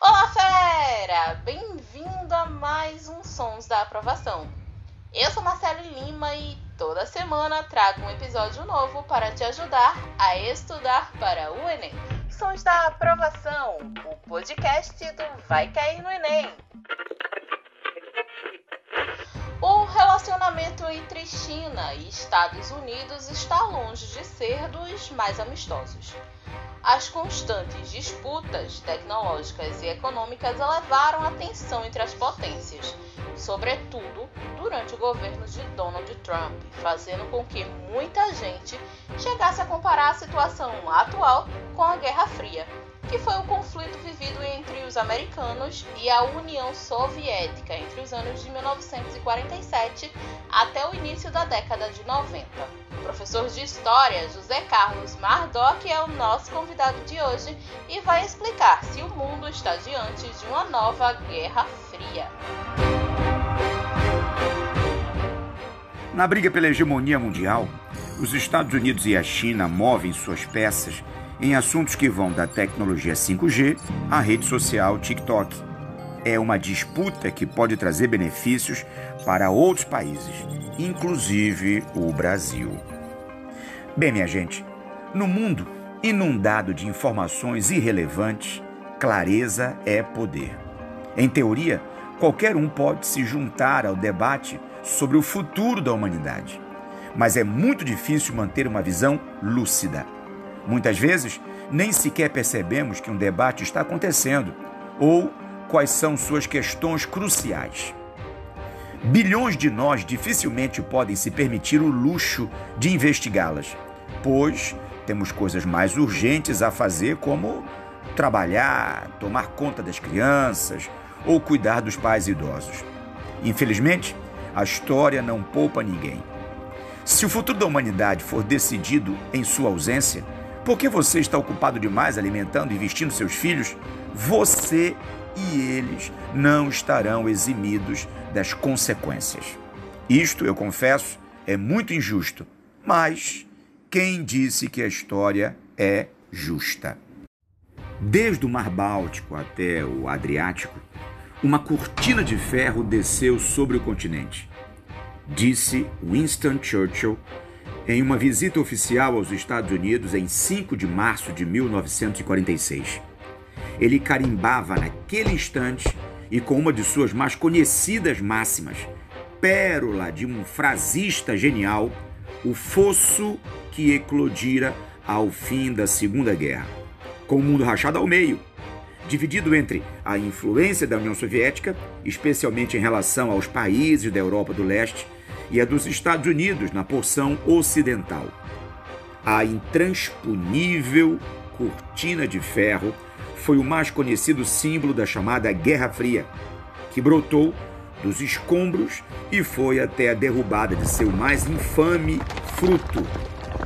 Olá, fera! Bem-vindo a mais um Sons da Aprovação. Eu sou Marcele Lima e toda semana trago um episódio novo para te ajudar a estudar para o Enem. Sons da Aprovação, o podcast do Vai Cair no Enem. O relacionamento entre China e Estados Unidos está longe de ser dos mais amistosos. As constantes disputas tecnológicas e econômicas elevaram a tensão entre as potências, sobretudo durante o governo de Donald Trump, fazendo com que muita gente chegasse a comparar a situação atual com a Guerra Fria, que foi o conflito vivido americanos e a União Soviética entre os anos de 1947 até o início da década de 90. O professor de História, José Carlos Mardoc, é o nosso convidado de hoje e vai explicar se o mundo está diante de uma nova Guerra Fria. Na briga pela hegemonia mundial, os Estados Unidos e a China movem suas peças em assuntos que vão da tecnologia 5G à rede social TikTok. É uma disputa que pode trazer benefícios para outros países, inclusive o Brasil. Bem, minha gente, no mundo inundado de informações irrelevantes, clareza é poder. Em teoria, qualquer um pode se juntar ao debate sobre o futuro da humanidade, mas é muito difícil manter uma visão lúcida. Muitas vezes, nem sequer percebemos que um debate está acontecendo ou quais são suas questões cruciais. Bilhões de nós dificilmente podem se permitir o luxo de investigá-las, pois temos coisas mais urgentes a fazer, como trabalhar, tomar conta das crianças ou cuidar dos pais idosos. Infelizmente, a história não poupa ninguém. Se o futuro da humanidade for decidido em sua ausência, porque você está ocupado demais alimentando e vestindo seus filhos, você e eles não estarão eximidos das consequências. Isto, eu confesso, é muito injusto, mas quem disse que a história é justa? Desde o Mar Báltico até o Adriático, uma cortina de ferro desceu sobre o continente. Disse Winston Churchill em uma visita oficial aos Estados Unidos em 5 de março de 1946. Ele carimbava naquele instante e com uma de suas mais conhecidas máximas, pérola de um frasista genial, o fosso que eclodira ao fim da Segunda Guerra. Com o mundo rachado ao meio, dividido entre a influência da União Soviética, especialmente em relação aos países da Europa do Leste, e a dos Estados Unidos na porção ocidental. A intransponível cortina de ferro foi o mais conhecido símbolo da chamada Guerra Fria, que brotou dos escombros e foi até a derrubada de seu mais infame fruto,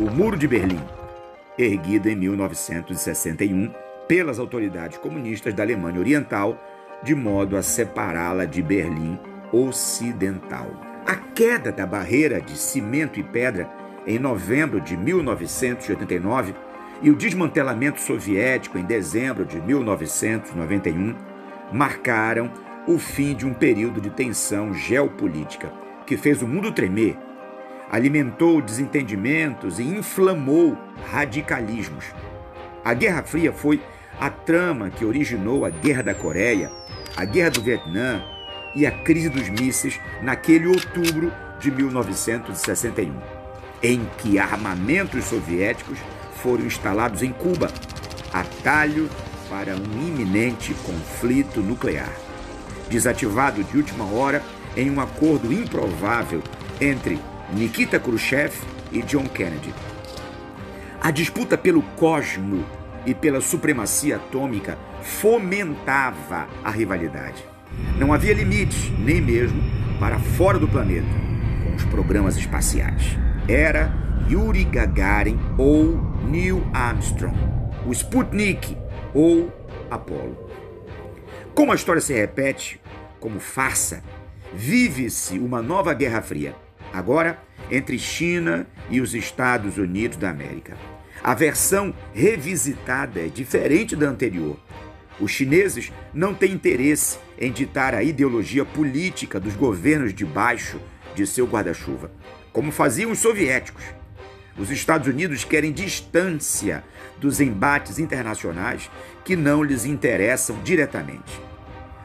o Muro de Berlim, erguido em 1961 pelas autoridades comunistas da Alemanha Oriental, de modo a separá-la de Berlim Ocidental. A queda da barreira de cimento e pedra em novembro de 1989 e o desmantelamento soviético em dezembro de 1991 marcaram o fim de um período de tensão geopolítica que fez o mundo tremer, alimentou desentendimentos e inflamou radicalismos. A Guerra Fria foi a trama que originou a Guerra da Coreia, a Guerra do Vietnã, e a crise dos mísseis naquele outubro de 1961, em que armamentos soviéticos foram instalados em Cuba, atalho para um iminente conflito nuclear. Desativado de última hora em um acordo improvável entre Nikita Khrushchev e John Kennedy. A disputa pelo cosmo e pela supremacia atômica fomentava a rivalidade. Não havia limites, nem mesmo para fora do planeta, com os programas espaciais. Era Yuri Gagarin ou Neil Armstrong, o Sputnik ou Apollo. Como a história se repete como farsa, vive-se uma nova Guerra Fria, agora entre China e os Estados Unidos da América. A versão revisitada é diferente da anterior Os chineses não têm interesse em ditar a ideologia política dos governos debaixo de seu guarda-chuva, como faziam os soviéticos. Os Estados Unidos querem distância dos embates internacionais que não lhes interessam diretamente.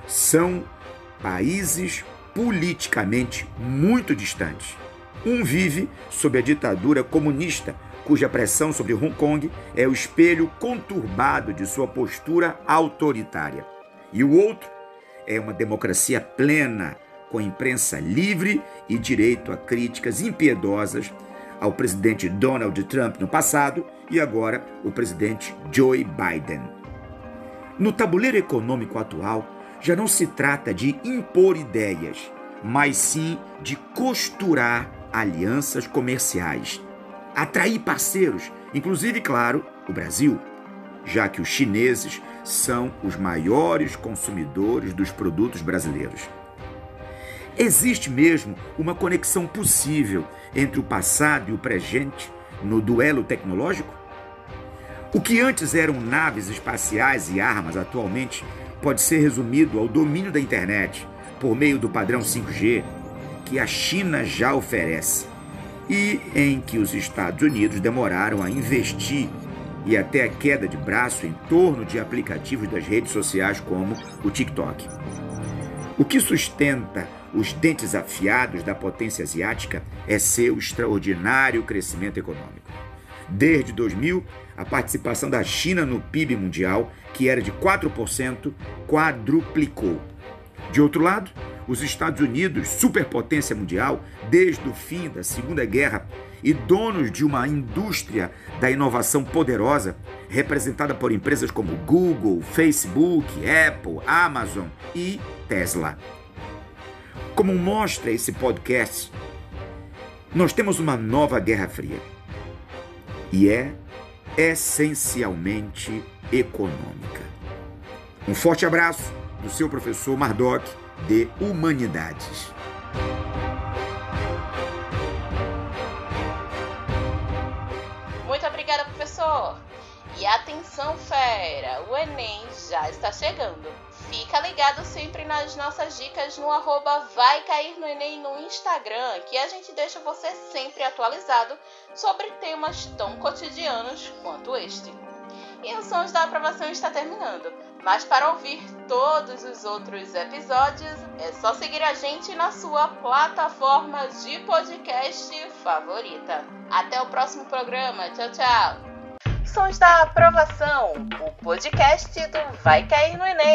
São países politicamente muito distantes. Um vive sob a ditadura comunista, cuja pressão sobre Hong Kong é o espelho conturbado de sua postura autoritária. E o outro é uma democracia plena, com imprensa livre e direito a críticas impiedosas ao presidente Donald Trump no passado e agora o presidente Joe Biden. No tabuleiro econômico atual, já não se trata de impor ideias, mas sim de costurar alianças comerciais, atrair parceiros, inclusive, claro, o Brasil, já que os chineses são os maiores consumidores dos produtos brasileiros. Existe mesmo uma conexão possível entre o passado e o presente no duelo tecnológico? O que antes eram naves espaciais e armas atualmente pode ser resumido ao domínio da internet por meio do padrão 5G que a China já oferece e em que os Estados Unidos demoraram a investir e até a queda de braço em torno de aplicativos das redes sociais como o TikTok. O que sustenta os dentes afiados da potência asiática é seu extraordinário crescimento econômico. Desde 2000, a participação da China no PIB mundial, que era de 4%, quadruplicou. De outro lado, os Estados Unidos, superpotência mundial, desde o fim da Segunda Guerra e donos de uma indústria da inovação poderosa, representada por empresas como Google, Facebook, Apple, Amazon e Tesla. Como mostra esse podcast, nós temos uma nova Guerra Fria e é essencialmente econômica. Um forte abraço do seu professor Mardoc de Humanidades. Muito obrigada, professor! E atenção, fera! O Enem já está chegando. Fica ligado sempre nas nossas dicas no arroba Vai Cair no Enem no Instagram, que a gente deixa você sempre atualizado sobre temas tão cotidianos quanto este. E o Sons da Aprovação está terminando, mas para ouvir todos os outros episódios é só seguir a gente na sua plataforma de podcast favorita. Até o próximo programa, tchau, tchau! Sons da Aprovação, o podcast do Vai Cair no Enem.